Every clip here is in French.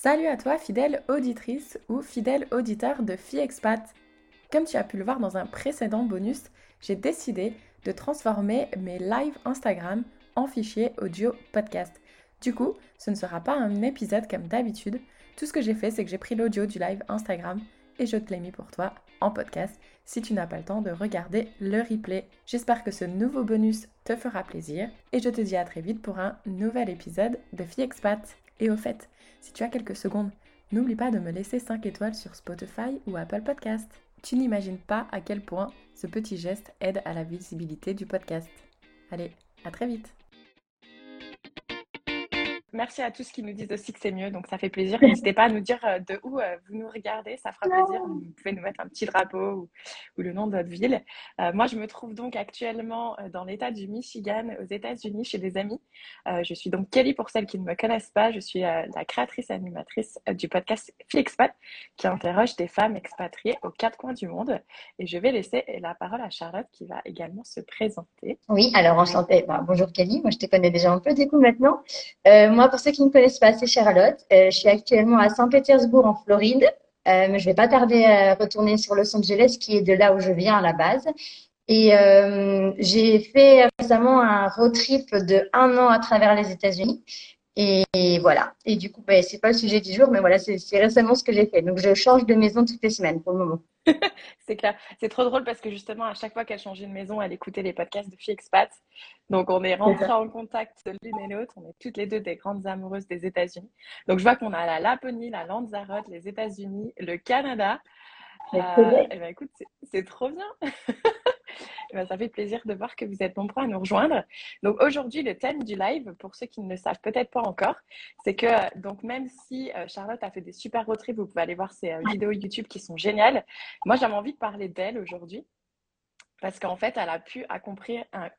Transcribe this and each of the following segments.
Salut à toi, fidèle auditrice ou fidèle auditeur de FiExpat. Comme tu as pu le voir dans un précédent bonus, j'ai décidé de transformer mes lives Instagram en fichier audio podcast. Du coup, ce ne sera pas un épisode comme d'habitude. Tout ce que j'ai fait, c'est que j'ai pris l'audio du live Instagram et je te l'ai mis pour toi en podcast si tu n'as pas le temps de regarder le replay. J'espère que ce nouveau bonus te fera plaisir et je te dis à très vite pour un nouvel épisode de FiExpat. Et au fait, si tu as quelques secondes, n'oublie pas de me laisser 5 étoiles sur Spotify ou Apple Podcast. Tu n'imagines pas à quel point ce petit geste aide à la visibilité du podcast. Allez, à très vite Merci à tous qui nous disent aussi que c'est mieux, donc ça fait plaisir. N'hésitez pas à nous dire euh, de où euh, vous nous regardez, ça fera plaisir. Vous pouvez nous mettre un petit drapeau ou, le nom de votre ville. Euh, moi, je me trouve donc actuellement dans l'État du Michigan, aux États-Unis, chez des amis. je suis donc Kelly pour celles qui ne me connaissent pas. Je suis la créatrice et animatrice du podcast Flexpat, qui interroge des femmes expatriées aux quatre coins du monde. Et je vais laisser la parole à Charlotte, qui va également se présenter. Oui, alors enchantée. Bah, bonjour Kelly, moi je te connais déjà un peu du coup maintenant moi, pour ceux qui ne connaissent pas, c'est Charlotte. Euh, je suis actuellement à Saint-Pétersbourg en Floride. Euh, je vais pas tarder à retourner sur Los Angeles, qui est de là où je viens à la base. Et euh, j'ai fait récemment un road trip de un an à travers les États-Unis. Et, voilà. Et du coup, ben, c'est pas le sujet du jour, mais voilà, c'est récemment ce que j'ai fait. Donc, je change de maison toutes les semaines pour le moment. c'est clair. C'est trop drôle parce que justement, à chaque fois qu'elle changeait de maison, elle écoutait les podcasts de Fille Expat. Donc, on est rentrés en contact l'une et l'autre. On est toutes les deux des grandes amoureuses des États-Unis. Donc, je vois qu'on a la Laponie, la Lanzarote, les États-Unis, le Canada. Euh, et eh ben, écoute, c'est trop bien. Eh ben, ça fait plaisir de voir que vous êtes nombreux à nous rejoindre. Donc aujourd'hui, le thème du live, pour ceux qui ne le savent peut-être pas encore, c'est que donc même si euh, Charlotte a fait des super road trips, vous pouvez aller voir ses euh, vidéos YouTube qui sont géniales. Moi, j'avais envie de parler d'elle aujourd'hui parce qu'en fait, elle a pu accomplir, un,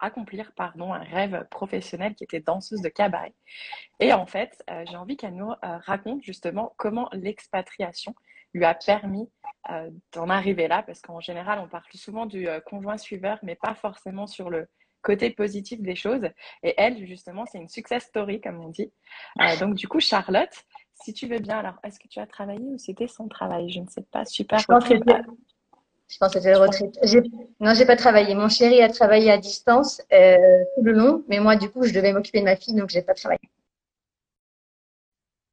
rêve professionnel qui était danseuse de cabaret. Et en fait, euh, j'ai envie qu'elle nous raconte justement comment l'expatriation lui a permis euh, d'en arriver là, parce qu'en général, on parle souvent du euh, conjoint suiveur, mais pas forcément sur le côté positif des choses. Et elle, justement, c'est une success story, comme on dit. Euh, donc, du coup, Charlotte, si tu veux bien, alors, est-ce que tu as travaillé ou c'était son travail? Je ne sais pas, super. Je pense que c'était le retraite. Non, j'ai pas travaillé. Mon chéri a travaillé à distance tout le long, mais moi, du coup, je devais m'occuper de ma fille, donc j'ai pas travaillé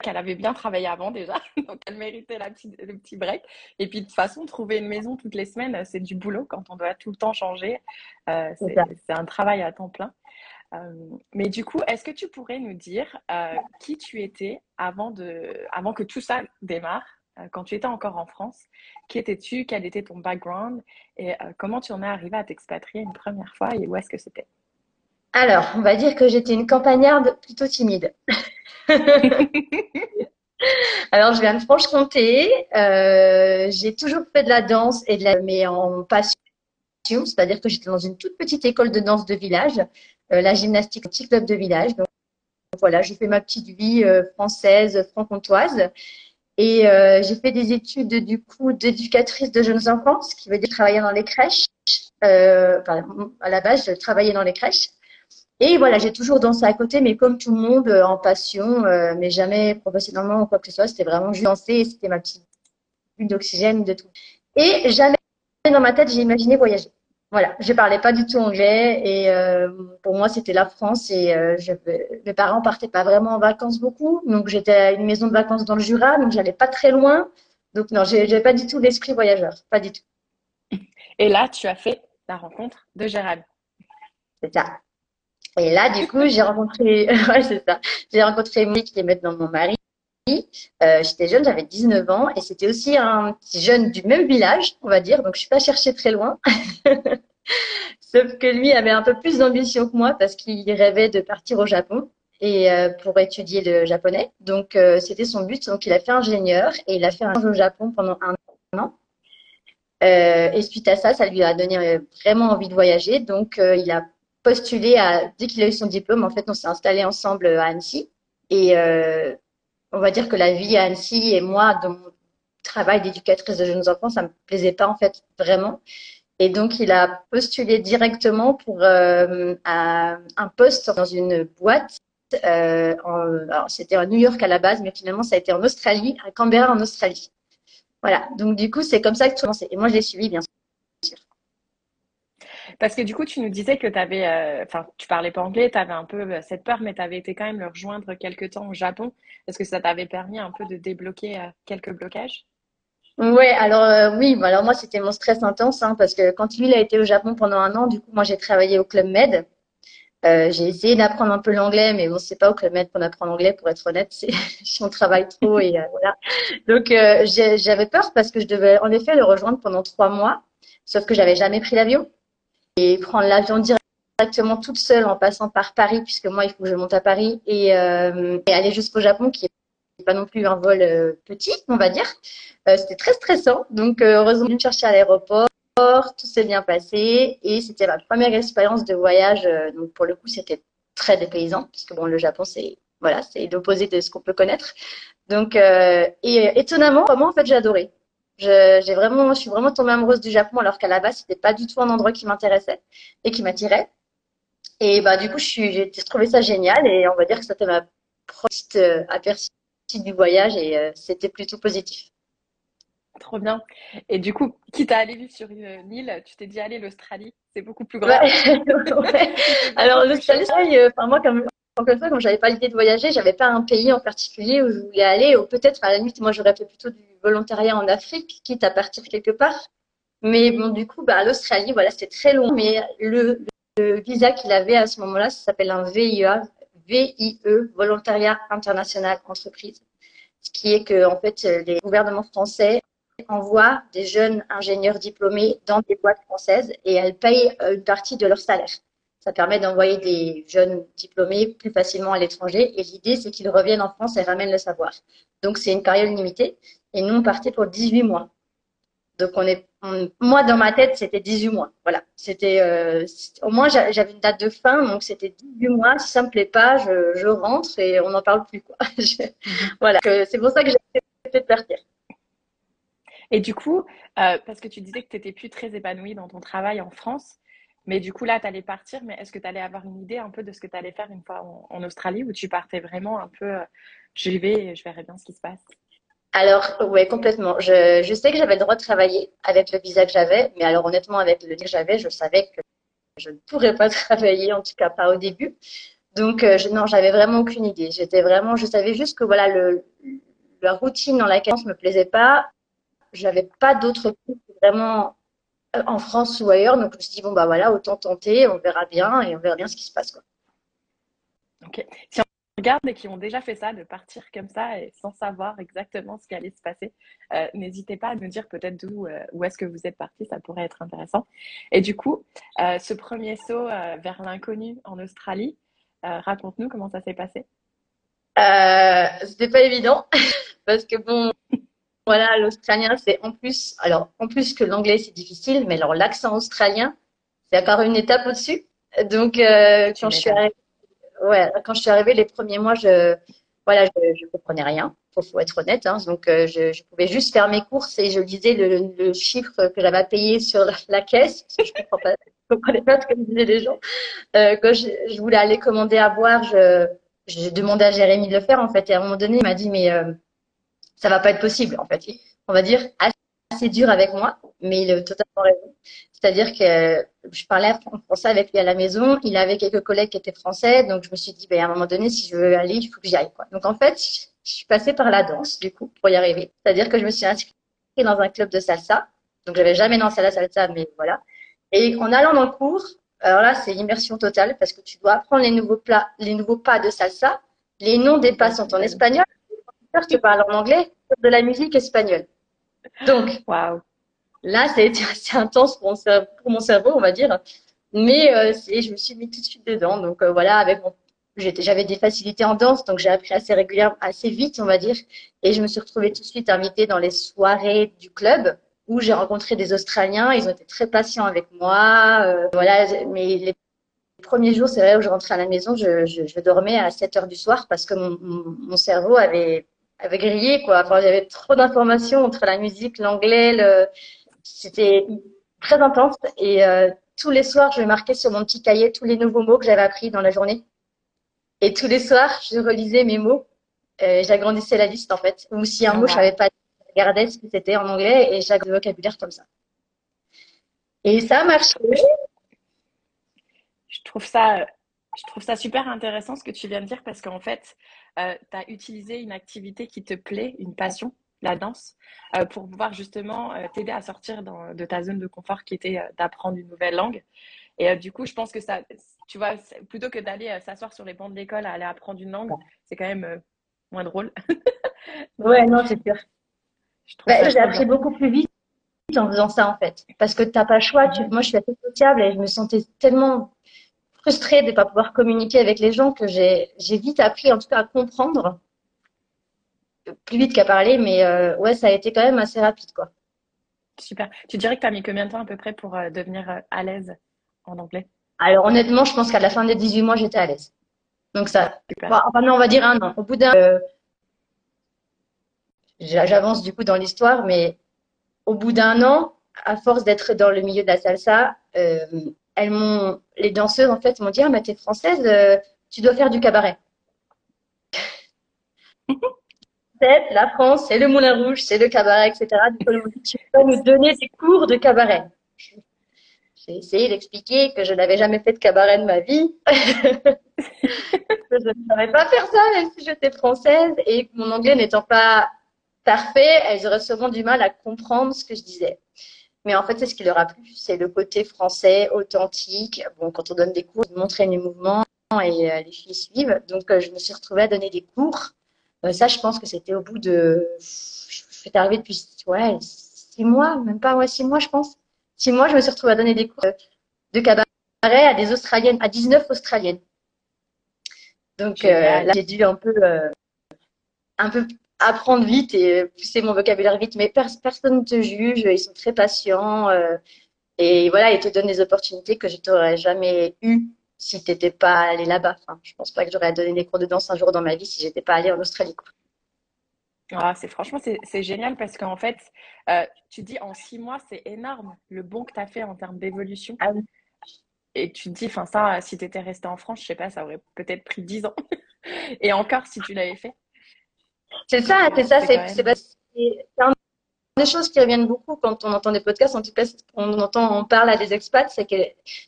qu'elle avait bien travaillé avant déjà, donc elle méritait la petite, le petit break. Et puis de toute façon, trouver une maison toutes les semaines, c'est du boulot quand on doit tout le temps changer. Euh, c'est un travail à temps plein. Euh, mais du coup, est-ce que tu pourrais nous dire euh, qui tu étais avant, de, avant que tout ça démarre, quand tu étais encore en France Qui étais-tu Quel était ton background Et comment tu en es arrivé à t'expatrier une première fois et où est-ce que c'était? Alors, on va dire que j'étais une campagnarde plutôt timide. Alors, je viens de Franche-Comté. Euh, j'ai toujours fait de la danse et de la, mais en passion. C'est-à-dire que j'étais dans une toute petite école de danse de village, euh, la gymnastique petit club de village. Donc, voilà, j'ai fait ma petite vie euh, française, franc-comtoise. Et j'ai fait des études du coup d'éducatrice de jeunes enfants, ce qui veut dire travailler dans les crèches. à la base, je travaillais dans les crèches. Et voilà, j'ai toujours dansé à côté, mais comme tout le monde, euh, en passion, euh, mais jamais professionnellement ou quoi que ce soit. C'était vraiment juste danser, c'était ma petite bulle d'oxygène, de tout. Et jamais dans ma tête, j'ai imaginé voyager. Voilà, je parlais pas du tout anglais et euh, pour moi c'était la France et je, mes parents partaient pas vraiment en vacances beaucoup, donc j'étais à une maison de vacances dans le Jura, donc j'allais pas très loin, donc non, j'ai pas du tout l'esprit voyageur, pas du tout. Et là, tu as fait la rencontre de Gérald. C'est ça. Et là, du coup, j'ai rencontré, ouais, c'est ça. J'ai rencontré Mick, qui est maintenant mon mari. Euh, j'étais jeune, j'avais 19 ans, et c'était aussi un petit jeune du même village, on va dire. Donc, je suis pas cherchée très loin. Sauf que lui avait un peu plus d'ambition que moi parce qu'il rêvait de partir au Japon et euh, pour étudier le japonais. Donc, euh, c'était son but. Donc, il a fait ingénieur et il a fait un au Japon pendant un an. Euh, et suite à ça, ça lui a donné vraiment envie de voyager. Donc, il a postulé à, dès qu'il a eu son diplôme, en fait, on s'est installé ensemble à Annecy. Et on va dire que la vie à Annecy et moi, dans mon travail d'éducatrice de jeunes enfants, ça me plaisait pas en fait vraiment. Et donc, il a postulé directement pour euh, un poste dans une boîte euh, alors c'était à New York à la base, mais finalement ça a été en Australie, à Canberra en Australie. Voilà, donc du coup c'est comme ça que tout a commencé. Et moi je l'ai suivi bien sûr. Parce que du coup, tu nous disais que tu avais, euh, enfin, tu parlais pas anglais, tu avais un peu euh, cette peur, mais tu avais été quand même le rejoindre quelques temps au Japon. Est-ce que ça t'avait permis un peu de débloquer euh, quelques blocages? Ouais, alors oui, alors moi c'était mon stress intense hein, parce que quand lui il a été au Japon pendant un an, du coup moi j'ai travaillé au Club Med. j'ai essayé d'apprendre un peu l'anglais, mais bon, c'est pas au Club Med qu'on apprend l'anglais, pour être honnête. C'est, on travaille trop et voilà. Donc, j'avais peur parce que je devais en effet le rejoindre pendant trois mois, sauf que j'avais jamais pris l'avion et prendre l'avion directement toute seule en passant par Paris, puisque moi, il faut que je monte à Paris, et, euh, aller jusqu'au Japon, qui n'est pas non plus un vol euh, petit, on va dire. Euh, c'était très stressant. Donc, heureusement, je me chercher à l'aéroport. Tout s'est bien passé et c'était ma première expérience de voyage. donc, pour le coup, c'était très dépaysant, puisque bon, le Japon, c'est voilà, c'est l'opposé de ce qu'on peut connaître. Donc, et étonnamment, vraiment, en fait, j'ai adoré. Je, j'ai vraiment, je suis vraiment tombée amoureuse du Japon alors qu'à la base, c'était pas du tout un endroit qui m'intéressait et qui m'attirait. Et bah, du coup, je suis, j'ai trouvé ça génial et on va dire que c'était ma première euh, aperçu du voyage et euh, c'était plutôt positif. Trop bien. Et du coup, quitte à aller vivre sur une île, tu t'es dit, allez, l'Australie, c'est beaucoup plus grand. Ouais. Alors, l'Australie, euh, enfin, moi, comme, encore une fois, comme j'avais pas l'idée de voyager, j'avais pas un pays en particulier où je voulais aller, ou peut-être à la limite, moi j'aurais fait plutôt du volontariat en Afrique, quitte à partir quelque part. Mais bon, du coup, bah, l'Australie, voilà, c'était très long. Mais le, visa qu'il avait à ce moment-là, ça s'appelle un VIA, VIE, Volontariat International Entreprise. Ce qui est que, en fait, les gouvernements français envoient des jeunes ingénieurs diplômés dans des boîtes françaises et elles payent euh, une partie de leur salaire. Ça permet d'envoyer des jeunes diplômés plus facilement à l'étranger. Et l'idée, c'est qu'ils reviennent en France et ramènent le savoir. Donc, c'est une période limitée. Et nous, on partait pour 18 mois. Donc, on est, moi, dans ma tête, c'était 18 mois. Voilà. C'était, euh, au moins, j'avais une date de fin. Donc, c'était 18 mois. Si ça me plaît pas, je, rentre et on n'en parle plus, quoi. voilà. C'est pour ça que j'ai fait de partir. Et du coup, euh, parce que tu disais que tu n'étais plus très épanouie dans ton travail en France, mais du coup, là, tu allais partir, mais est-ce que tu allais avoir une idée un peu de ce que tu allais faire une fois en, Australie ou tu partais vraiment un peu, euh, je vais et je verrai bien ce qui se passe? Alors, oui, complètement. Je, je sais que j'avais le droit de travailler avec le visa que j'avais, mais alors honnêtement, avec le visa que j'avais, je savais que je ne pourrais pas travailler, en tout cas pas au début. Donc, euh, non, j'avais vraiment aucune idée. J'étais vraiment, je savais juste que voilà, le, la routine dans laquelle je me plaisait pas, j'avais pas d'autre vraiment en France ou ailleurs. Donc, je me suis dit, bon, bah voilà, autant tenter, on verra bien et on verra bien ce qui se passe. Quoi. Ok. Si on regarde et qui ont déjà fait ça, de partir comme ça et sans savoir exactement ce qui allait se passer, euh, n'hésitez pas à nous dire peut-être d'où euh, où est-ce que vous êtes parti, ça pourrait être intéressant. Et du coup, euh, ce premier saut vers l'inconnu en Australie, raconte-nous comment ça s'est passé. C'était pas évident parce que bon, voilà, l'australien, c'est en plus, alors en plus que l'anglais, c'est difficile, mais alors l'accent australien, c'est encore une étape au-dessus. Donc, euh, quand je suis arrivée, ouais, quand je suis arrivée les premiers mois, je, voilà, je, je comprenais rien. Faut, faut être honnête. Hein, donc, euh, je, je, pouvais juste faire mes courses et je lisais le, le chiffre que j'avais payé sur la, caisse. Parce que je comprends pas, je comprenais pas ce que disaient les gens. Euh, quand je, je, voulais aller commander à boire, je, j'ai demandé à Jérémy de le faire en fait. Et à un moment donné, il m'a dit mais euh, ça va pas être possible en fait. On va dire assez dur avec moi, mais il a totalement raison. C'est-à-dire que je parlais en français avec lui à la maison, il avait quelques collègues qui étaient français, donc je me suis dit, ben, à un moment donné, si je veux aller, il faut que j'y aille. Quoi. Donc en fait, je suis passée par la danse, du coup, pour y arriver. C'est-à-dire que je me suis inscrite dans un club de salsa, donc j'avais jamais dansé la salsa, mais voilà. Et en allant dans le cours, alors là, c'est immersion totale, parce que tu dois apprendre les nouveaux plats, les nouveaux pas de salsa, les noms des pas sont en espagnol, tu parles en anglais, de la musique espagnole. Donc, wow. là, ça a été assez intense pour mon, cerveau, pour mon cerveau on va dire. Mais euh, je me suis mis tout de suite dedans. Donc euh, voilà, avec mon, j'avais des facilités en danse, donc j'ai appris assez régulièrement, assez vite, on va dire. Et je me suis retrouvée tout de suite invitée dans les soirées du club où j'ai rencontré des Australiens. Ils ont été très patients avec moi. Euh, voilà, mais les premiers jours, c'est vrai, où je rentrais à la maison, je, je, je, dormais à 7 heures du soir parce que mon, mon cerveau avait avait grillé quoi. Enfin, j'avais trop d'informations entre la musique, l'anglais, le... c'était très intense. Et euh, tous les soirs, je marquais sur mon petit cahier tous les nouveaux mots que j'avais appris dans la journée. Et tous les soirs, je relisais mes mots. Euh, j'agrandissais la liste, en fait. Ou si un mot, je savais pas, je regardais ce que c'était en anglais et chaque vocabulaire comme ça. Et ça a marché. Je trouve ça, je trouve ça super intéressant ce que tu viens de dire parce qu'en fait, euh, tu as utilisé une activité qui te plaît, une passion, la danse, euh, pour pouvoir justement euh, t'aider à sortir dans, de ta zone de confort qui était euh, d'apprendre une nouvelle langue. Et du coup, je pense que ça, tu vois, plutôt que d'aller s'asseoir sur les bancs de l'école à aller apprendre une langue, c'est quand même moins drôle. ouais, non, c'est sûr. Bah, j'ai appris beaucoup plus vite en faisant ça, en fait. Parce que tu n'as pas le choix. moi, je suis assez sociable et je me sentais tellement frustrée de ne pas pouvoir communiquer avec les gens que j'ai vite appris, en tout cas, à comprendre plus vite qu'à parler, mais euh, ouais, ça a été quand même assez rapide, quoi. Super. Tu dirais que tu as mis combien de temps à peu près pour euh, devenir euh, à l'aise en anglais? Alors honnêtement, je pense qu'à la fin des 18 mois, j'étais à l'aise. Donc ça, enfin non, on va dire un an. Au bout d'un, j'avance du coup dans l'histoire, mais au bout d'un an, à force d'être dans le milieu de la salsa, elles m'ont, les danseuses en fait m'ont dit ah mais t'es française, tu dois faire du cabaret. la France, c'est le Moulin Rouge, c'est le cabaret, etc. tu peux nous donner des cours de cabaret. J'ai essayé d'expliquer que je n'avais jamais fait de cabaret de ma vie. je ne savais pas faire ça, même si j'étais française et mon anglais n'étant pas parfait, elles auraient souvent du mal à comprendre ce que je disais. Mais en fait, c'est ce qui leur a plu, c'est le côté français, authentique. Bon, quand on donne des cours, montrer les mouvements et euh, les filles suivent. Donc, euh, je me suis retrouvée à donner des cours euh, ça, je pense que c'était au bout de. Je suis arrivée depuis ouais, six mois, même pas, ouais, six mois, je pense. Six mois, je me suis retrouvée à donner des cours de cabaret à des Australiennes, à 19 Australiennes. Donc là, j'ai dû un peu, un peu apprendre vite et pousser mon vocabulaire vite. Mais personne ne te juge, ils sont très patients. et voilà, ils te donnent des opportunités que je n'aurais jamais eues si tu n'étais pas allé là-bas. Enfin, je pense pas que j'aurais donné des cours de danse un jour dans ma vie si j'étais pas allée en Australie. Ah, c'est franchement c'est génial parce qu'en fait euh, tu dis en six mois c'est énorme le bon que tu as fait en termes d'évolution ah et tu te dis enfin ça si tu étais resté en France je sais pas ça aurait peut-être pris dix ans et encore si tu l'avais fait c'est ça c'est ça c'est un des choses qui reviennent beaucoup quand on entend des podcasts, en tout cas, on entend, on parle à des expats, c'est que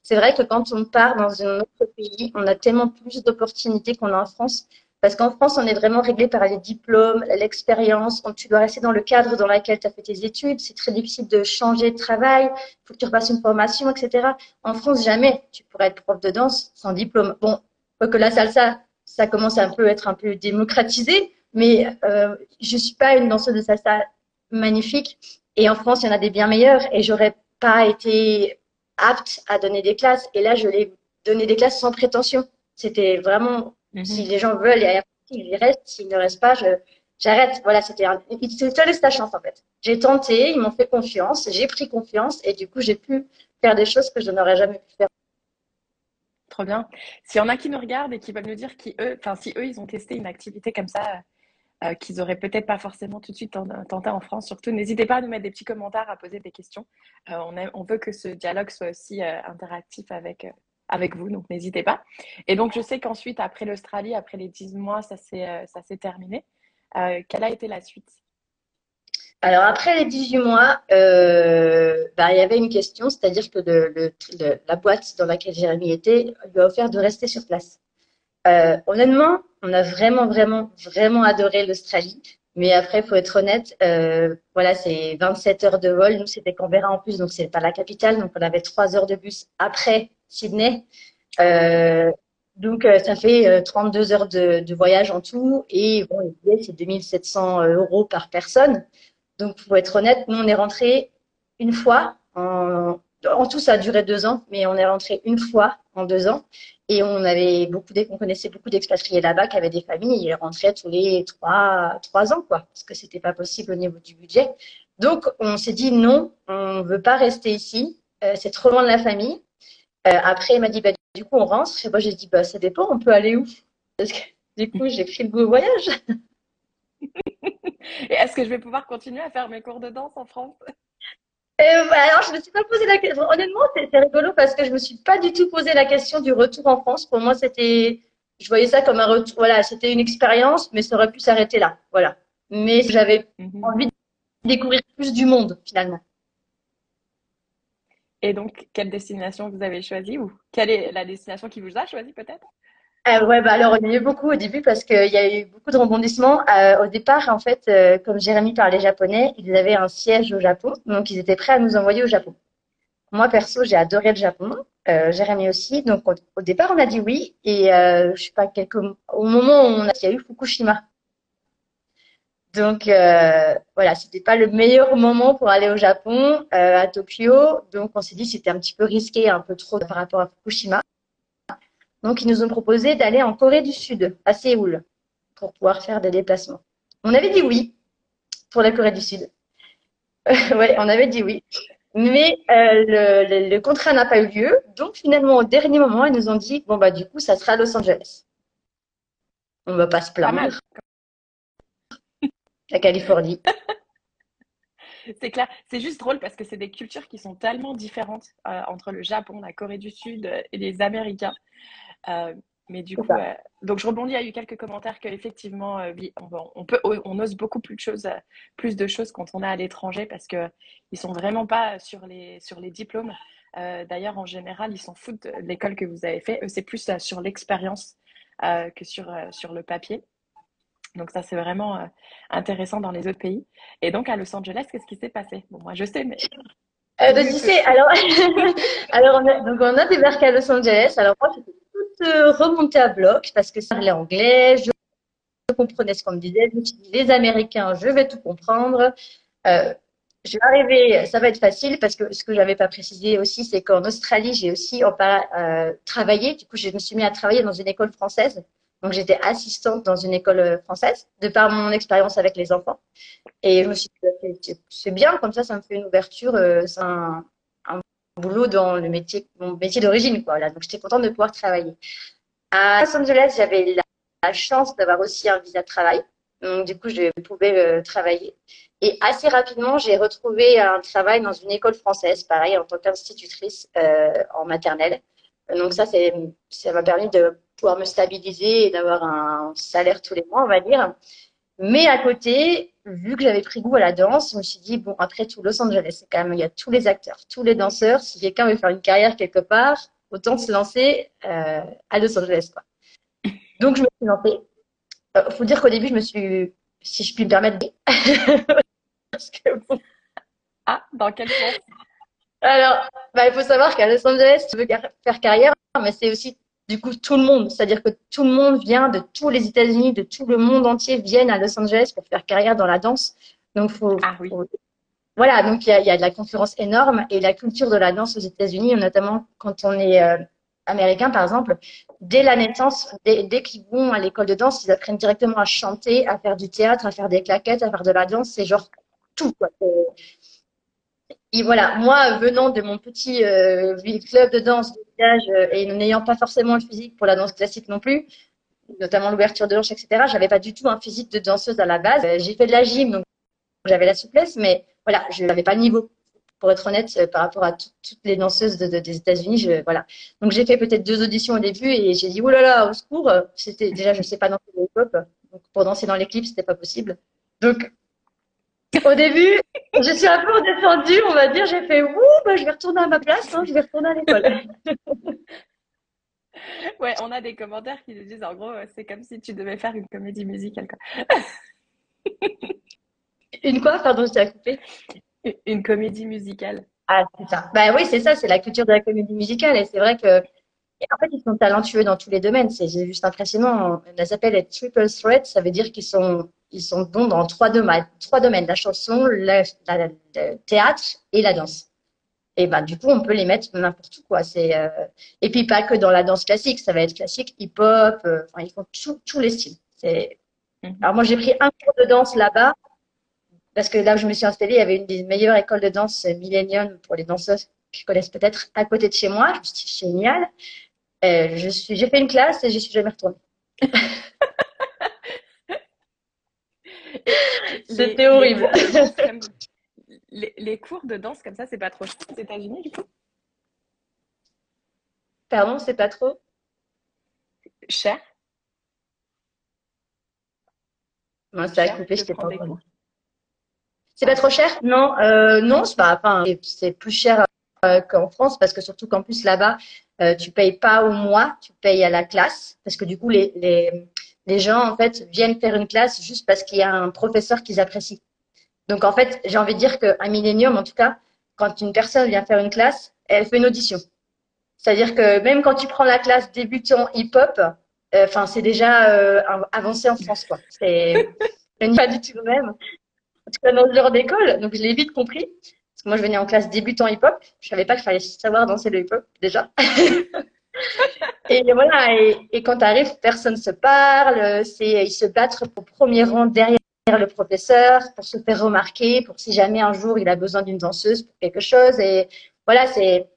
c'est vrai que quand on part dans un autre pays, on a tellement plus d'opportunités qu'on a en France. Parce qu'en France, on est vraiment réglé par les diplômes, l'expérience. Tu dois rester dans le cadre dans lequel tu as fait tes études. C'est très difficile de changer de travail. Il faut que tu repasses une formation, etc. En France, jamais tu pourrais être prof de danse sans diplôme. Bon, que la salsa, ça commence à un peu être un peu démocratisé, mais euh, je suis pas une danseuse de salsa magnifique. Et en France, il y en a des bien meilleurs. Et j'aurais pas été apte à donner des classes. Et là, je l'ai donné des classes sans prétention. C'était vraiment, mhm. si les gens veulent, ils restent. S'ils ne restent pas, j'arrête. Voilà, c'était un, c'était ta chance, en fait. J'ai tenté, ils m'ont fait confiance, j'ai pris confiance et du coup, j'ai pu faire des choses que je n'aurais jamais pu faire. Trop bien. S'il y en a qui nous regardent et qui veulent nous dire qui eux, enfin, si eux, ils ont testé une activité comme ça, euh, qu'ils auraient peut-être pas forcément tout de suite tenté en France. Surtout, n'hésitez pas à nous mettre des petits commentaires, à poser des questions. Euh, on, veut que ce dialogue soit aussi euh, interactif avec, avec vous, donc n'hésitez pas. Et donc, je sais qu'ensuite, après l'Australie, après les 10 mois, ça s'est terminé. quelle a été la suite? Alors après les 18 mois, bah, il y avait une question, c'est-à-dire que la boîte dans laquelle Jérémy était lui a offert de rester sur place. Euh, honnêtement, on a vraiment, vraiment, vraiment adoré l'Australie. Mais après, faut être honnête, euh, voilà, c'est 27 heures de vol. Nous, c'était Canberra en plus, donc c'est pas la capitale. Donc, on avait trois heures de bus après Sydney. Euh, donc, ça fait 32 heures de, voyage en tout. Et bon, c'est 2700 euros par personne. Donc, faut être honnête, nous, on est rentré une fois. En, en tout, ça a duré deux ans, mais on est rentré une fois en deux ans. Et on avait beaucoup, on connaissait beaucoup d'expatriés là-bas qui avaient des familles ils rentraient tous les trois, ans, quoi, parce que c'était pas possible au niveau du budget. Donc, on s'est dit non, on veut pas rester ici, euh, c'est trop loin de la famille. Euh, après, il m'a dit, bah, du coup, on rentre. Et moi, j'ai dit, bah, ça dépend, on peut aller où? Parce que du coup, j'ai pris le goût au voyage. et est-ce que je vais pouvoir continuer à faire mes cours de danse en France? Euh, alors, je me suis pas posé la question. Honnêtement, c'est rigolo parce que je me suis pas du tout posé la question du retour en France. Pour moi, c'était je voyais ça comme un retour. Voilà, c'était une expérience, mais ça aurait pu s'arrêter là. Voilà. Mais j'avais mhm. envie de découvrir plus du monde finalement. Et donc, quelle destination vous avez choisie ou quelle est la destination qui vous a choisi peut-être? Euh, ouais, bah alors il y a eu beaucoup au début parce qu'il y a eu beaucoup de rebondissements. Euh, au départ, en fait, euh, comme Jérémy parlait japonais, ils avaient un siège au Japon, donc ils étaient prêts à nous envoyer au Japon. Moi, perso, j'ai adoré le Japon, euh, Jérémy aussi. Donc au, départ, on a dit oui. Et je sais pas, quelques... au moment où il y a eu Fukushima. Donc voilà, c'était pas le meilleur moment pour aller au Japon, à Tokyo. Donc on s'est dit c'était un petit peu risqué, un peu trop par rapport à Fukushima. Donc, ils nous ont proposé d'aller en Corée du Sud, à Séoul, pour pouvoir faire des déplacements. On avait dit oui pour la Corée du Sud. ouais, on avait dit oui. Mais euh, le, le, contrat n'a pas eu lieu. Donc, finalement, au dernier moment, ils nous ont dit bon, bah, du coup, ça sera à Los Angeles. On ne va pas se plaindre. La Californie. c'est clair. C'est juste drôle parce que c'est des cultures qui sont tellement différentes euh, entre le Japon, la Corée du Sud et les Américains. Euh, mais du coup, euh, donc je rebondis, il y a eu quelques commentaires qu'effectivement, euh, on, peut, on ose beaucoup plus de choses, plus de choses quand on est à l'étranger parce qu'ils ne sont vraiment pas sur les, sur les diplômes. D'ailleurs, en général, ils s'en foutent de l'école que vous avez fait. C'est plus sur l'expérience que sur, sur le papier. Donc ça, c'est vraiment intéressant dans les autres pays. Et donc, à Los Angeles, qu'est-ce qui s'est passé? Bon, moi, je sais, mais... Euh, tu sais, alors, alors on a, donc on a débarqué à Los Angeles. Alors moi, remonter à bloc parce que ça parlait anglais, je comprenais ce qu'on me disait. les Américains, je vais tout comprendre. Euh, je vais arriver, ça va être facile parce que ce que j'avais pas précisé aussi, c'est qu'en Australie, j'ai aussi en euh, travaillé. Du coup, je me suis mis à travailler dans une école française. Donc, j'étais assistante dans une école euh, française, de par mon expérience avec les enfants. Et je me suis dit, c'est bien, comme ça, ça me fait une ouverture. Euh, boulot dans le métier, mon métier d'origine, quoi. donc j'étais contente de pouvoir travailler. À Los Angeles, j'avais la, chance d'avoir aussi un visa de travail. Donc, du coup, je pouvais euh, travailler. Et assez rapidement, j'ai retrouvé un travail dans une école française, pareil, en tant qu'institutrice euh, en maternelle. Donc, ça, ça m'a permis de pouvoir me stabiliser et d'avoir un salaire tous les mois, on va dire. Mais à côté, vu que j'avais pris goût à la danse, je me suis dit, bon, après tout, Los Angeles, c'est quand même, il y a tous les acteurs, tous les danseurs. Si quelqu'un veut faire une carrière quelque part, autant se lancer euh, à Los Angeles. Quoi. Donc, je me suis lancée. Il euh, faut dire qu'au début, je me suis, si je puis me permettre, parce que bon. Ah, dans quel sens? Alors, bah, il faut savoir qu'à Los Angeles, tu veux faire carrière, mais c'est aussi du coup tout le monde. C'est-à-dire que tout le monde vient de tous les États-Unis, de tout le monde entier viennent à Los Angeles pour faire carrière dans la danse. Donc faut, ah, oui. voilà, donc il y a, y a, de la concurrence énorme et la culture de la danse aux États-Unis, notamment quand on est euh, américain par exemple, dès la naissance, dès, dès qu'ils vont à l'école de danse, ils apprennent directement à chanter, à faire du théâtre, à faire des claquettes, à faire de la danse. C'est genre tout. Quoi. Et voilà, moi, venant de mon petit euh, club de danse de village euh, et n'ayant pas forcément le physique pour la danse classique non plus, notamment l'ouverture de hanches, etc., j'avais pas du tout un physique de danseuse à la base. Euh, j'ai fait de la gym, donc j'avais la souplesse, mais voilà, je n'avais pas le niveau. Pour être honnête, par rapport à toutes les danseuses de, de, des États-Unis, voilà. Donc j'ai fait peut-être deux auditions au début et j'ai dit oh là là, au secours. C'était déjà, je sais pas danser le hip-hop, donc pour danser dans l'équipe, c'était pas possible. Donc au début, je suis un peu redescendue, on va dire. J'ai fait, ouh, bah, je vais retourner à ma place, hein, je vais retourner à l'école. ouais, on a des commentaires qui nous disent, en gros, c'est comme si tu devais faire une comédie musicale. une quoi Pardon, je t'ai coupé. Une comédie musicale. Ah, c'est ça. Bah oui, c'est ça, c'est la culture de la comédie musicale. Et c'est vrai que en fait, ils sont talentueux dans tous les domaines. C'est juste impressionnant. On les appelle les triple threat. Ça veut dire qu'ils sont, ils sont bons dans trois domaines. Trois domaines. La chanson, le, théâtre et la danse. Et ben, du coup, on peut les mettre n'importe où, quoi. C'est, euh... et puis pas que dans la danse classique. Ça va être classique, hip-hop. Euh... Enfin, ils font tous les styles. C'est... Mhm. Alors moi, j'ai pris un cours de danse là-bas. Parce que là où je me suis installée, il y avait une des meilleures écoles de danse Millennium pour les danseuses qui connaissent peut-être à côté de chez moi. Je me suis dit, génial. Euh, j'ai fait une classe et j'y suis jamais retournée. C'était horrible. Les, cours de danse comme ça, c'est pas trop cher aux États-Unis du coup? Pardon, c'est pas trop? Cher? Moi, ça a coupé, je t'ai pas C'est pas trop cher? Non, euh, non, c'est pas. C'est plus cher euh, qu'en France parce que surtout qu'en plus là-bas, euh, tu payes pas au mois, tu payes à la classe parce que du coup les, les, les gens en fait viennent faire une classe juste parce qu'il y a un professeur qu'ils apprécient. Donc en fait, j'ai envie de dire qu'un millénium, en tout cas, quand une personne vient faire une classe, elle fait une audition. C'est-à-dire que même quand tu prends la classe débutant hip-hop, euh, enfin c'est déjà euh, avancé en France quoi. C'est pas du tout le même. En tout cas dans ce genre d'école, donc je l'ai vite compris. Parce que moi je venais en classe débutant hip-hop, je savais pas qu'il fallait savoir danser le hip-hop déjà. et voilà, et, et quand tu arrives, personne se parle, c'est ils se battent au premier rang derrière le professeur pour se faire remarquer, pour si jamais un jour il a besoin d'une danseuse pour quelque chose. Et voilà, c'est,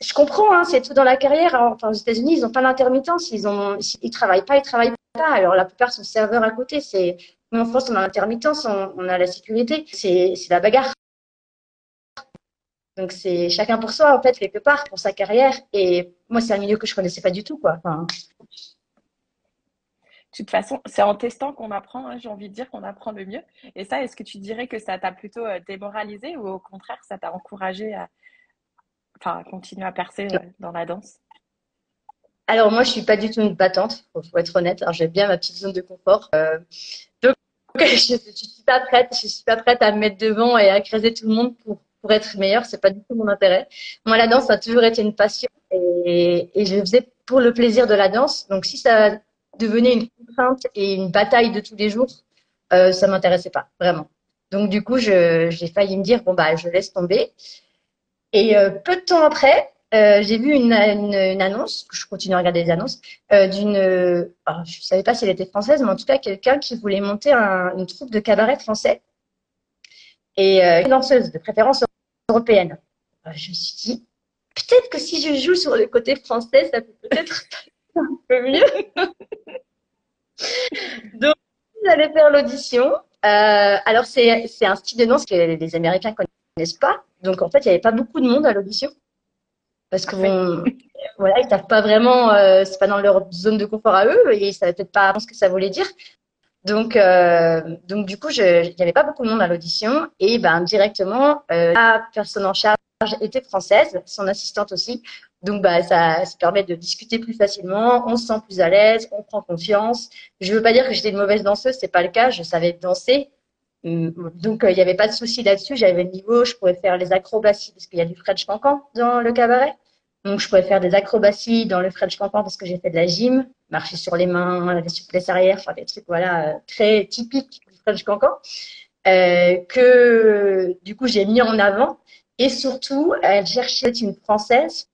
je comprends, hein, c'est tout dans la carrière. Enfin, aux États-Unis, ils n'ont pas d'intermittence, ils ont, ils travaillent pas, ils travaillent pas. Alors la plupart sont serveurs à côté. C'est, nous en France, on a l'intermittence, on, on, a la sécurité. C'est, c'est la bagarre. Donc c'est chacun pour soi en fait quelque part pour sa carrière. Et moi, c'est un milieu que je connaissais pas du tout, quoi. Enfin, de toute façon, c'est en testant qu'on apprend, hein, j'ai envie de dire qu'on apprend le mieux. Et ça, est-ce que tu dirais que ça t'a plutôt euh, démoralisé ou au contraire, ça t'a encouragé à, enfin, continuer à percer euh, dans la danse? Alors moi, je suis pas du tout une battante, faut, faut être honnête. Alors j'ai bien ma petite zone de confort. Euh, donc je, je suis pas prête, je suis pas prête à me mettre devant et à écraser tout le monde pour pour être meilleure. C'est pas du tout mon intérêt. Moi, la danse a toujours été une passion et, je le faisais pour le plaisir de la danse. Donc si ça devenait une contrainte et une bataille de tous les jours, euh, ça m'intéressait pas vraiment. Donc du coup, j'ai failli me dire bon bah je laisse tomber. Et euh, peu de temps après, euh, j'ai vu une, annonce, je continue à regarder les annonces, euh, d'une, je savais pas si elle était française, mais en tout cas quelqu'un qui voulait monter un, une troupe de cabaret français et une danseuse de préférence européenne. je me suis dit peut-être que si je joue sur le côté français, ça peut peut-être un peu mieux. Donc, j'allais faire l'audition. Euh, alors, c'est, c'est un style de danse que les Américains connaissent pas. Donc, en fait, il n'y avait pas beaucoup de monde à l'audition. Parce que bon, voilà, ils savent pas vraiment, euh, c'est pas dans leur zone de confort à eux, et ils savaient peut-être pas ce que ça voulait dire. Donc, euh, donc du coup, il n'y avait pas beaucoup de monde à l'audition, et ben directement, euh, la personne en charge était française, son assistante aussi. Donc, bah, ça, ça permet de discuter plus facilement, on se sent plus à l'aise, on prend confiance. Je veux pas dire que j'étais une mauvaise danseuse, c'est pas le cas, je savais danser. Hum, donc, il euh, n'y avait pas de souci là-dessus. J'avais le niveau, je pouvais faire les acrobaties parce qu'il y a du French cancan dans le cabaret. Donc, je pouvais faire des acrobaties dans le French cancan parce que j'ai fait de la gym, marcher sur les mains, des souplesses arrière, enfin des trucs voilà euh, très typiques du French cancan euh, que du coup j'ai mis en avant. Et surtout, elle cherchait une française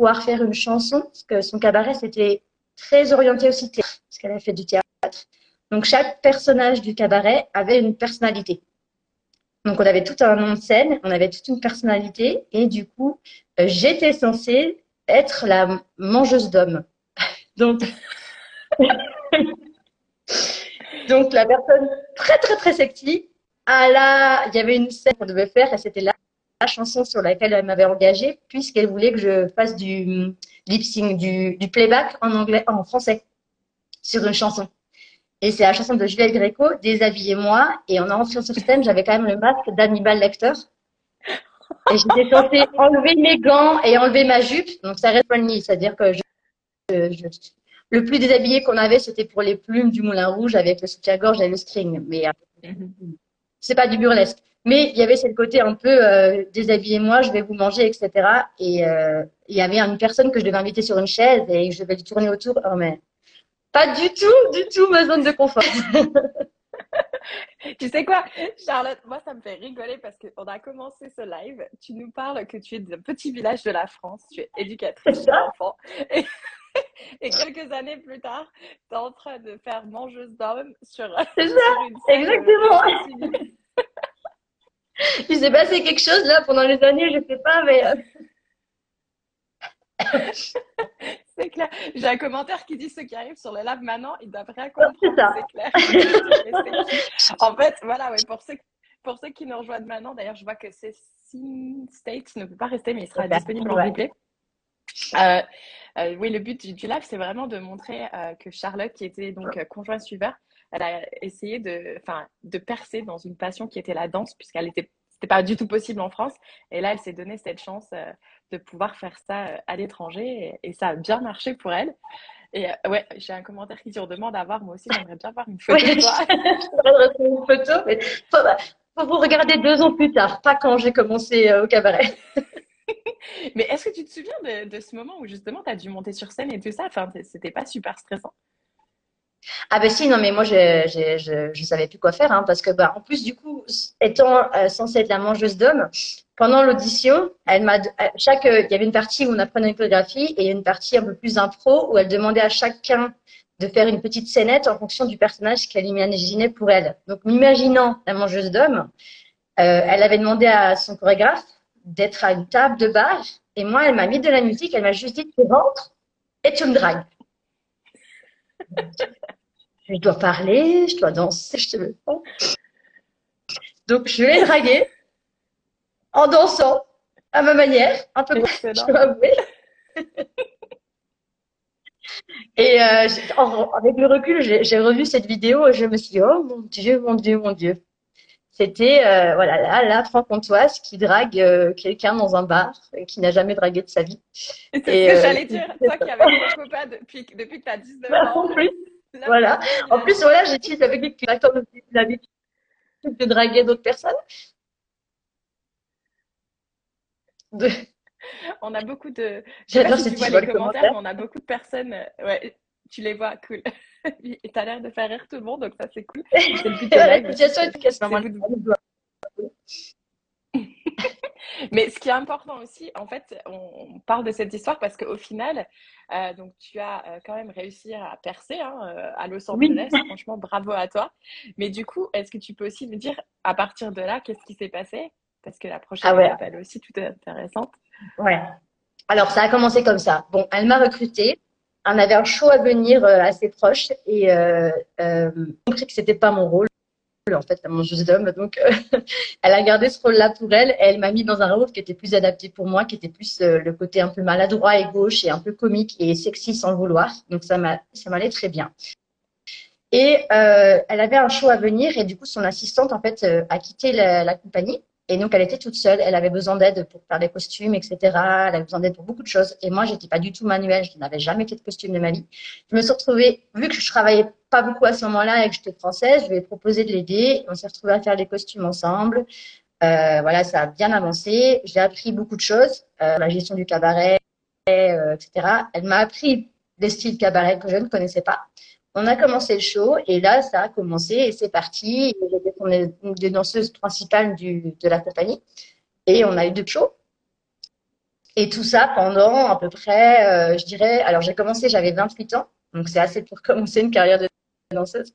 pouvoir faire une chanson, parce que son cabaret, c'était très orienté aussi théâtre, parce qu'elle a fait du théâtre. Donc, chaque personnage du cabaret avait une personnalité. Donc, on avait tout un nom de scène, on avait toute une personnalité, et du coup, euh, j'étais censée être la mangeuse d'hommes. Donc, donc, la personne très, très, très sexy, à il y avait une scène qu'on devait faire, et c'était la chanson sur laquelle elle m'avait engagée, puisqu'elle voulait que je fasse du lip sync, du, du, playback en anglais, en français, sur une chanson. Et c'est la chanson de Juliette Gréco, Déshabillez-moi. Et en entrant sur scène, j'avais quand même le masque d'Hannibal Lecter. Et j'étais censée enlever mes gants et enlever ma jupe. Donc ça reste funny, c'est-à-dire que je, le plus déshabillé qu'on avait, c'était pour les plumes du Moulin Rouge avec le soutien-gorge et le string. Mais euh, c'est pas du burlesque. Mais il y avait ce côté un peu euh, déshabillez-moi, je vais vous manger, etc. Et euh, il y avait une personne que je devais inviter sur une chaise et je devais lui tourner autour. Oh, mais pas du tout, du tout ma zone de confort. tu sais quoi, Charlotte, moi ça me fait rigoler parce qu'on a commencé ce live. Tu nous parles que tu es d'un petit village de la France, tu es éducatrice d'enfants. Et, et, quelques années plus tard, tu es en train de faire mangeuse d'hommes sur, sur une scène. Exactement. Il s'est passé quelque chose là pendant les années, je sais pas, mais. C'est clair. J'ai un commentaire qui dit ceux qui arrivent sur le live maintenant, ils doivent rien comprendre. C'est clair. en fait, voilà, ouais, pour, ceux, pour ceux qui nous rejoignent maintenant, d'ailleurs, je vois que c'est States ne peut pas rester, mais il sera disponible en replay. Euh, euh, oui, le but du, live, c'est vraiment de montrer euh, que Charlotte, qui était donc conjoint suiveur, elle a essayé de, de percer dans une passion qui était la danse, puisqu'elle était c'était pas du tout possible en France. Et là, elle s'est donné cette chance euh, de pouvoir faire ça euh, à l'étranger et, ça a bien marché pour elle. Et euh, ouais, j'ai un commentaire qui on demande à voir. Moi aussi, j'aimerais bien voir une photo de toi. je une photo, mais faut, vous regarder deux ans plus tard, pas quand j'ai commencé au cabaret. mais est-ce que tu te souviens de, de ce moment où justement tu as dû monter sur scène et tout ça? Enfin, c'était pas super stressant ah ben si, non, mais moi, je je, savais plus quoi faire, hein, parce que, bah, en plus, du coup, étant euh, censée être la mangeuse d'hommes, pendant l'audition, elle m'a, chaque, il y avait une partie où on apprenait une chorégraphie et une partie un peu plus impro où elle demandait à chacun de faire une petite scénette en fonction du personnage qu'elle imaginait pour elle. Donc, m'imaginant la mangeuse d'hommes, euh, elle avait demandé à son chorégraphe d'être à une table de bar et moi, elle m'a mis de la musique, elle m'a juste dit, tu rentres et tu me dragues je dois parler, je dois danser, je te le Donc, je l'ai dragué en dansant à ma manière, un peu je dois avouer. Et euh, avec le recul, j'ai revu cette vidéo et je me suis dit, oh mon Dieu, mon Dieu, mon Dieu. C'était, euh, voilà, là, la franc-comtoise qui drague euh, quelqu'un dans un bar qui n'a jamais dragué de sa vie. C'est ce que j'allais dire, toi qui avais un copain depuis, depuis que tu as 19 ans. Voilà. En plus, voilà, j'ai avec lui qui a l'habitude de draguer d'autres personnes. On a beaucoup de. J'adore les commentaires, mais on a beaucoup de personnes. Euh, ouais, tu les vois, cool. Et tu as l'air de faire rire tout le monde, donc ça c'est cool. C'est le but de Mais ce qui est important aussi, en fait, on, parle de cette histoire parce qu'au final, euh, donc tu as euh, quand même réussi à percer hein, euh, à Los Angeles. Franchement, bravo à toi. Mais du coup, est-ce que tu peux aussi me dire à partir de là, qu'est-ce qui s'est passé? Parce que la prochaine ah étape, elle est aussi tout intéressante. Ouais. Alors, ça a commencé comme ça. Bon, elle m'a recrutée. On avait un show à venir assez proche et euh, compris que c'était pas mon rôle en fait, la mangeuse d'hommes. Donc, euh, elle a gardé ce rôle-là pour elle. elle m'a mis dans un rôle qui était plus adapté pour moi, qui était plus euh, le côté un peu maladroit et gauche et un peu comique et sexy sans le vouloir. Donc, ça m'allait très bien. Et euh, elle avait un show à venir et du coup, son assistante, en fait, a quitté la compagnie. Et donc, elle était toute seule. Elle avait besoin d'aide pour faire des costumes, etc. Elle avait besoin d'aide pour beaucoup de choses. Et moi, j'étais pas du tout manuelle. Je n'avais jamais fait de costume de ma vie. Je me suis retrouvée, vu que je travaillais pas beaucoup à ce moment-là et que j'étais française, je lui ai proposé de l'aider. On s'est retrouvés à faire des costumes ensemble. Euh, voilà, ça a bien avancé. J'ai appris beaucoup de choses, euh, la gestion du cabaret, euh, etc. Elle m'a appris des styles cabaret que je ne connaissais pas. On a commencé le show et là, ça a commencé et c'est parti. J'étais une des danseuses principales de la compagnie et on a eu deux shows. Et tout ça pendant à peu près, euh, je dirais, alors j'ai commencé, j'avais 28 ans, donc c'est assez pour commencer une carrière de danseuse.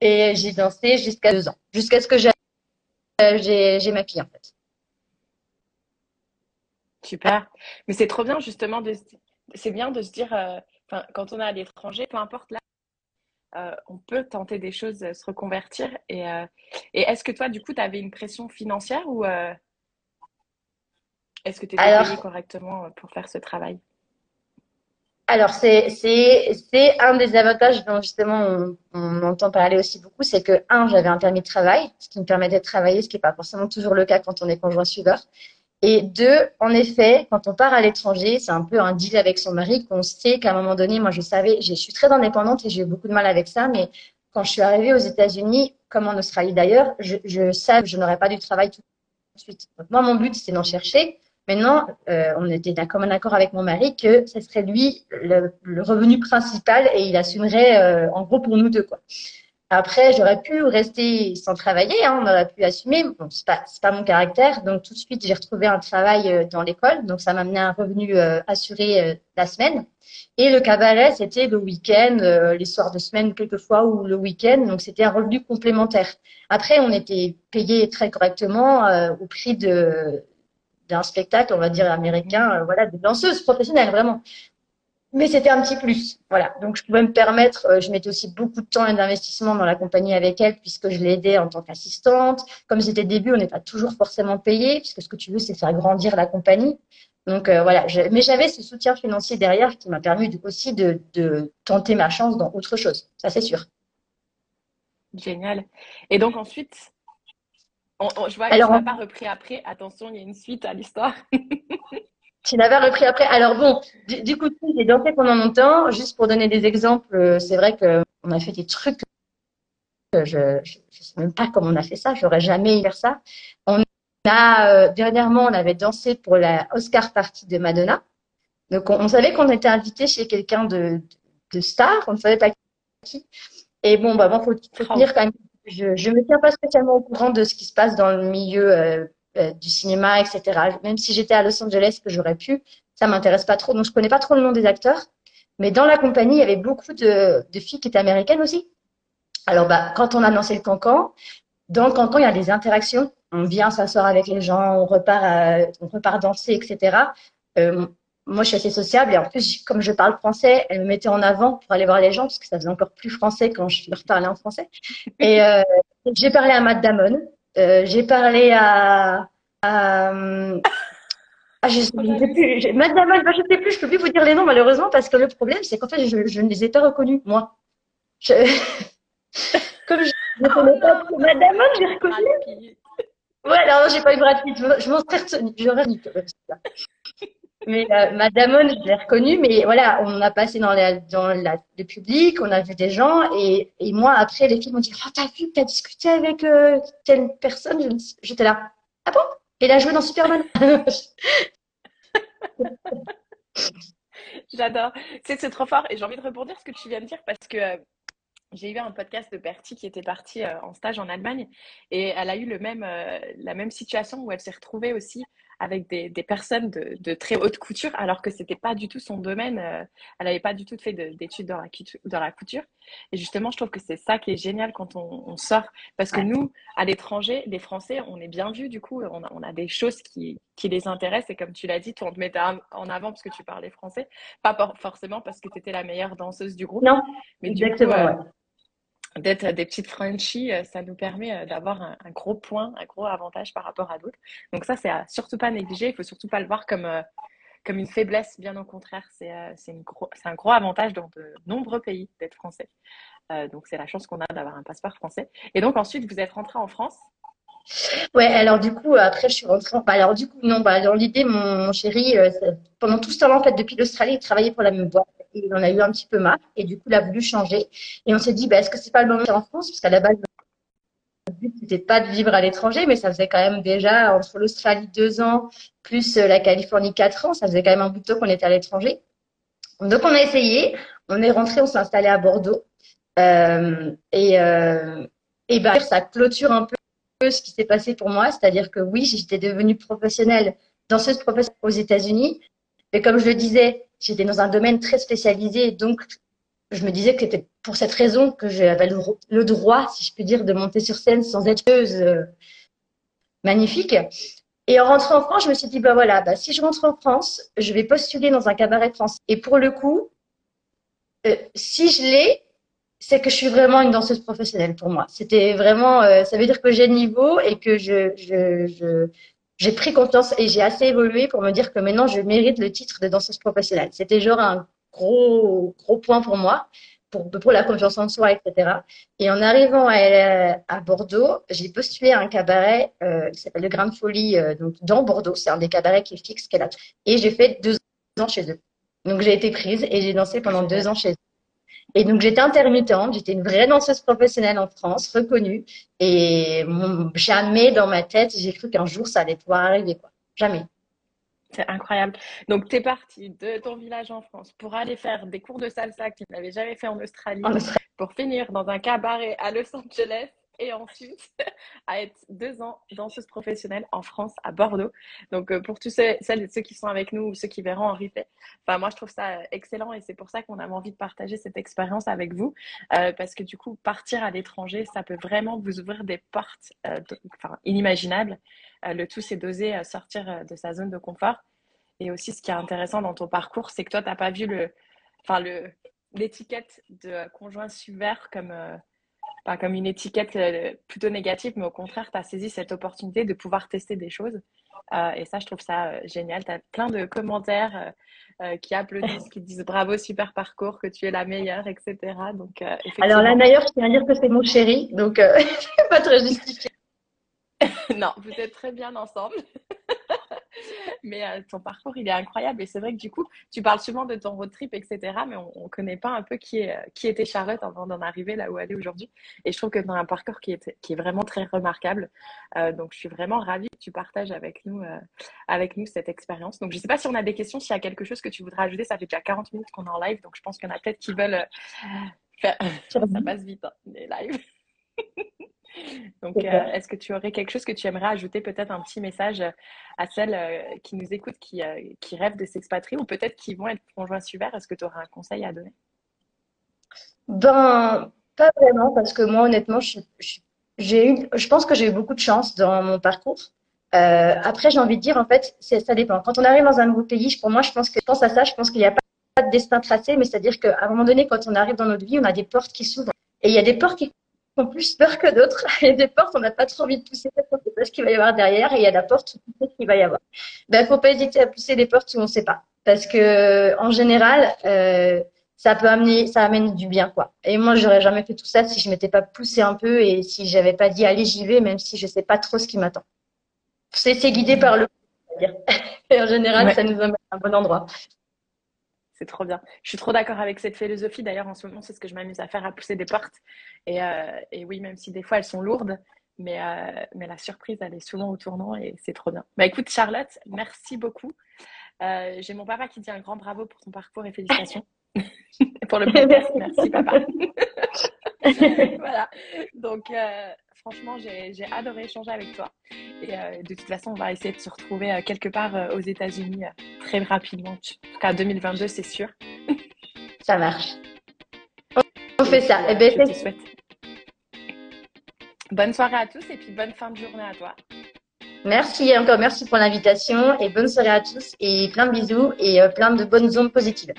Et j'ai dansé jusqu'à deux ans, jusqu'à ce que j'ai j'ai ma fille en fait. Super. Mais c'est trop bien justement c'est bien de se dire, euh, quand on est à l'étranger, peu importe là euh, on peut tenter des choses, euh, se reconvertir. Et, euh, et est-ce que toi, du coup, tu avais une pression financière ou est-ce que tu étais payé correctement pour faire ce travail? Alors, c'est, c'est, un des avantages dont justement on, entend parler aussi beaucoup, c'est que, un, j'avais un permis de travail, ce qui me permettait de travailler, ce qui n'est pas forcément toujours le cas quand on est conjoint suiveur. Et deux, en effet, quand on part à l'étranger, c'est un peu un deal avec son mari qu'on sait qu'à un moment donné, moi je savais, je suis très indépendante et j'ai eu beaucoup de mal avec ça, mais quand je suis arrivée aux États-Unis, comme en Australie d'ailleurs, je, je savais que je n'aurais pas du travail tout de suite. Moi, mon but, c'était d'en chercher. Maintenant, euh, on était d'accord en accord avec mon mari que ce serait lui le, revenu principal et il assumerait euh, en gros pour nous deux. quoi. Après, j'aurais pu rester sans travailler, hein, on aurait pu assumer. Bon, c'est pas, mon caractère, donc tout de suite j'ai retrouvé un travail euh, dans l'école, donc ça m'a amené un revenu euh, assuré euh, la semaine. Et le cabaret, c'était le week-end, les soirs de semaine quelquefois ou le week-end, donc c'était un revenu complémentaire. Après, on était payé très correctement au prix de d'un spectacle, on va dire américain, voilà, de danseuse professionnelle, vraiment mais c'était un petit plus. Voilà. Donc, je pouvais me permettre, euh, je mettais aussi beaucoup de temps et d'investissement dans la compagnie avec elle, puisque je l'aidais en tant qu'assistante. Comme c'était début, on n'est pas toujours forcément payé, puisque ce que tu veux, c'est faire grandir la compagnie. Donc, euh, voilà. mais j'avais ce soutien financier derrière qui m'a permis aussi de, de, tenter ma chance dans autre chose. Ça, c'est sûr. Génial. Et donc ensuite, je vois que tu n'as pas repris après. Attention, il y a une suite à l'histoire. tu n'as pas repris après. Alors bon, du, coup, j'ai dansé pendant longtemps. Juste pour donner des exemples, euh, c'est vrai qu'on a fait des trucs. Je ne sais même pas comment on a fait ça. J'aurais jamais fait ça. On a euh, dernièrement, on avait dansé pour la Oscar party de Madonna. Donc on, savait qu'on était invité chez quelqu'un de, de, star. On ne savait pas qui. Et bon, bah, bon, faut, faut dire quand même je ne me tiens pas spécialement au courant de ce qui se passe dans le milieu euh, euh, du cinéma, etc. Même si j'étais à Los Angeles, que j'aurais pu, ça m'intéresse pas trop. Donc, je connais pas trop le nom des acteurs. Mais dans la compagnie, il y avait beaucoup de, filles qui étaient américaines aussi. Alors, bah, quand on a lancé le cancan, dans le cancan, il y a des interactions. On vient s'asseoir avec les gens, on repart, euh, on repart danser, etc. Euh, moi, je suis assez sociable et en plus, comme je parle français, elle me mettait en avant pour aller voir les gens parce que ça faisait encore plus français quand je leur parlais en français. Et j'ai parlé à Matt Damon, j'ai parlé à, à, ah, je, sais plus, bah, je sais plus, je peux plus vous dire les noms malheureusement parce que le problème, c'est qu'en fait, je, je, ne les ai pas reconnus moi. Je... comme je ne connais pas Matt Damon, j'ai reconnu. Ouais, alors j'ai pas eu Brad Pitt, je m'en serais retenu, j'aurais mais euh, Madame, je l'ai reconnue, mais voilà, on a passé dans, le public, on a vu des gens, et, et moi, après, les filles m'ont dit Oh, t'as vu, t'as discuté avec euh, telle personne? J'étais là Ah bon? Et a joué dans Superman J'adore. C'est trop fort, et j'ai envie de rebondir ce que tu viens de dire parce que. Euh, j'ai eu un podcast de Bertie qui était partie en stage en Allemagne et elle a eu le même, la même situation où elle s'est retrouvée aussi avec des, personnes de, très haute couture, alors que c'était pas du tout son domaine. Euh, elle n'avait pas du tout fait d'études dans la, dans la couture. Et justement, je trouve que c'est ça qui est génial quand on, sort. Parce que nous, à l'étranger, les Français, on est bien vus, du coup, on a, des choses qui, les intéressent. Et comme tu l'as dit, toi, on te mettait en avant parce que tu parlais français. Pas forcément parce que tu étais la meilleure danseuse du groupe. Non, mais exactement. Du coup, euh, d'être des petites Frenchies, euh, ça nous permet euh, d'avoir un, gros point, un gros avantage par rapport à d'autres. Donc ça, c'est à surtout pas négliger. Il faut surtout pas le voir comme euh, comme une faiblesse. Bien au contraire, c'est c'est un gros avantage dans de nombreux pays d'être français. donc c'est la chance qu'on a d'avoir un passeport français. Et donc ensuite, vous êtes rentré en France? Ouais, alors du coup, après, je suis rentrée. Bah, alors du coup, non, bah, dans l'idée, mon, chéri, pendant tout ce temps-là, en fait, depuis l'Australie, il travaillait pour la même boîte il en a eu un petit peu marre et du coup, il a voulu changer. Et on s'est dit, bah, est-ce que c'est pas le moment en France? Parce qu'à la base, le but, c'était pas de vivre à l'étranger, mais ça faisait quand même déjà entre l'Australie deux ans, plus euh, la Californie quatre ans, ça faisait quand même un bout de temps qu'on était à l'étranger. Donc, on a essayé, on est rentré, on s'est installé à Bordeaux. Euh, et, euh, et bah, ça clôture un peu ce qui s'est passé pour moi, c'est-à-dire que oui, j'étais devenue professionnelle, danseuse professionnelle aux États-Unis, mais comme je le disais, j'étais dans un domaine très spécialisé, donc je me disais que c'était pour cette raison que j'avais le, droit, si je puis dire, de monter sur scène sans être euh, magnifique. Et en rentrant en France, je me suis dit, bah voilà, bah, si je rentre en France, je vais postuler dans un cabaret français. Et pour le coup, euh, si je l'ai, c'est que je suis vraiment une danseuse professionnelle pour moi. C'était vraiment, euh, ça veut dire que j'ai le niveau et que je, j'ai pris confiance et j'ai assez évolué pour me dire que maintenant je mérite le titre de danseuse professionnelle. C'était genre un gros gros point pour moi, pour, la confiance en soi, etc. Et en arrivant à, à Bordeaux, j'ai postulé à un cabaret euh, qui s'appelle le Grain de Folie, euh, donc dans Bordeaux. C'est un des cabarets qui est fixe qu'elle a. Et j'ai fait deux ans chez eux. Donc j'ai été prise et j'ai dansé pendant deux ans chez eux. Et donc j'étais intermittente, j'étais une vraie danseuse professionnelle en France, reconnue. Et jamais dans ma tête, j'ai cru qu'un jour ça allait pouvoir arriver. Quoi. Jamais. C'est incroyable. Donc, tu es partie de ton village en France pour aller faire des cours de salsa que tu n'avais jamais fait en Australie, pour finir dans un cabaret à Los Angeles et ensuite à être deux ans danseuse professionnelle en France, à Bordeaux. Donc, euh, pour tous ceux, celles ceux qui sont avec nous ou ceux qui verront en replay, enfin, moi, je trouve ça excellent et c'est pour ça qu'on a envie de partager cette expérience avec vous euh, parce que du coup, partir à l'étranger, ça peut vraiment vous ouvrir des portes euh, inimaginables. le tout, c'est d'oser sortir de sa zone de confort. Et aussi, ce qui est intéressant dans ton parcours, c'est que toi, tu n'as pas vu le, enfin, le, l'étiquette de conjoint subvers comme pas comme une étiquette euh, plutôt négative, mais au contraire, tu as saisi cette opportunité de pouvoir tester des choses et ça, je trouve ça génial. Tu as plein de commentaires qui applaudissent, qui disent bravo, super parcours, que tu es la meilleure, etc. Donc, Alors là, d'ailleurs, je tiens à dire que c'est mon chéri, donc pas très justifié. non, vous êtes très bien ensemble. Mais euh, ton parcours, il est incroyable. Et c'est vrai que du coup, tu parles souvent de ton road trip, etc. Mais on ne connaît pas un peu qui, est, qui était Charlotte avant d'en arriver là où elle est aujourd'hui. Et je trouve que tu as un parcours qui est, qui est vraiment très remarquable. Euh, donc, je suis vraiment ravie que tu partages avec nous, euh, avec nous cette expérience. Donc, je ne sais pas si on a des questions, s'il y a quelque chose que tu voudrais ajouter. Ça fait déjà 40 minutes qu'on est en live. Donc, je pense qu'il y en a peut-être qui veulent faire. Ça passe vite, hein, les lives. Donc, euh, est-ce que tu aurais quelque chose que tu aimerais ajouter, peut-être un petit message à celles euh, qui nous écoutent, qui, euh, qui rêvent de s'expatrier ou peut-être qui vont être conjoints super Est-ce que tu aurais un conseil à donner? Ben, pas vraiment, parce que moi, honnêtement, j'ai eu, je pense que j'ai eu beaucoup de chance dans mon parcours. après, j'ai envie de dire, en fait, ça dépend. Quand on arrive dans un nouveau pays, pour moi, je pense que je pense à ça, je pense qu'il n'y a pas de destin tracé, mais c'est-à-dire qu'à un moment donné, quand on arrive dans notre vie, on a des portes qui s'ouvrent. Et il y a des portes qui ont plus peur que d'autres. Il y a des portes, on n'a pas trop envie de pousser parce qu'on ne sait pas ce qu'il va y avoir derrière. Et il y a la porte où on sait ce qu'il va y avoir. Ben, faut pas hésiter à pousser des portes où on ne sait pas. Parce que, en général, euh, ça peut amener, ça amène du bien, quoi. Et moi, j'aurais jamais fait tout ça si je m'étais pas poussé un peu et si j'avais pas dit allez, j'y vais, même si je sais pas trop ce qui m'attend. C'est guidé par le, et en général, ça nous amène à un bon endroit. C'est trop bien. Je suis trop d'accord avec cette philosophie. D'ailleurs, en ce moment, c'est ce que je m'amuse à faire, à pousser des portes. Et, euh, et, oui, même si des fois elles sont lourdes, mais, euh, mais la surprise, elle est souvent au tournant et c'est trop bien. Bah écoute, Charlotte, merci beaucoup. Euh, j'ai mon papa qui dit un grand bravo pour ton parcours et félicitations. pour le podcast. Merci, papa. voilà. Donc, franchement, j'ai adoré échanger avec toi. Et de toute façon, on va essayer de se retrouver quelque part aux États-Unis très rapidement. En tout cas, 2022, c'est sûr. Ça marche. On fait ça. Eh ben, je te souhaite. Bonne soirée à tous et puis bonne fin de journée à toi. Merci encore, merci pour l'invitation et bonne soirée à tous et plein de bisous et euh, plein de bonnes ondes positives.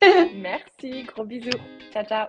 merci, gros bisous. Ciao, ciao.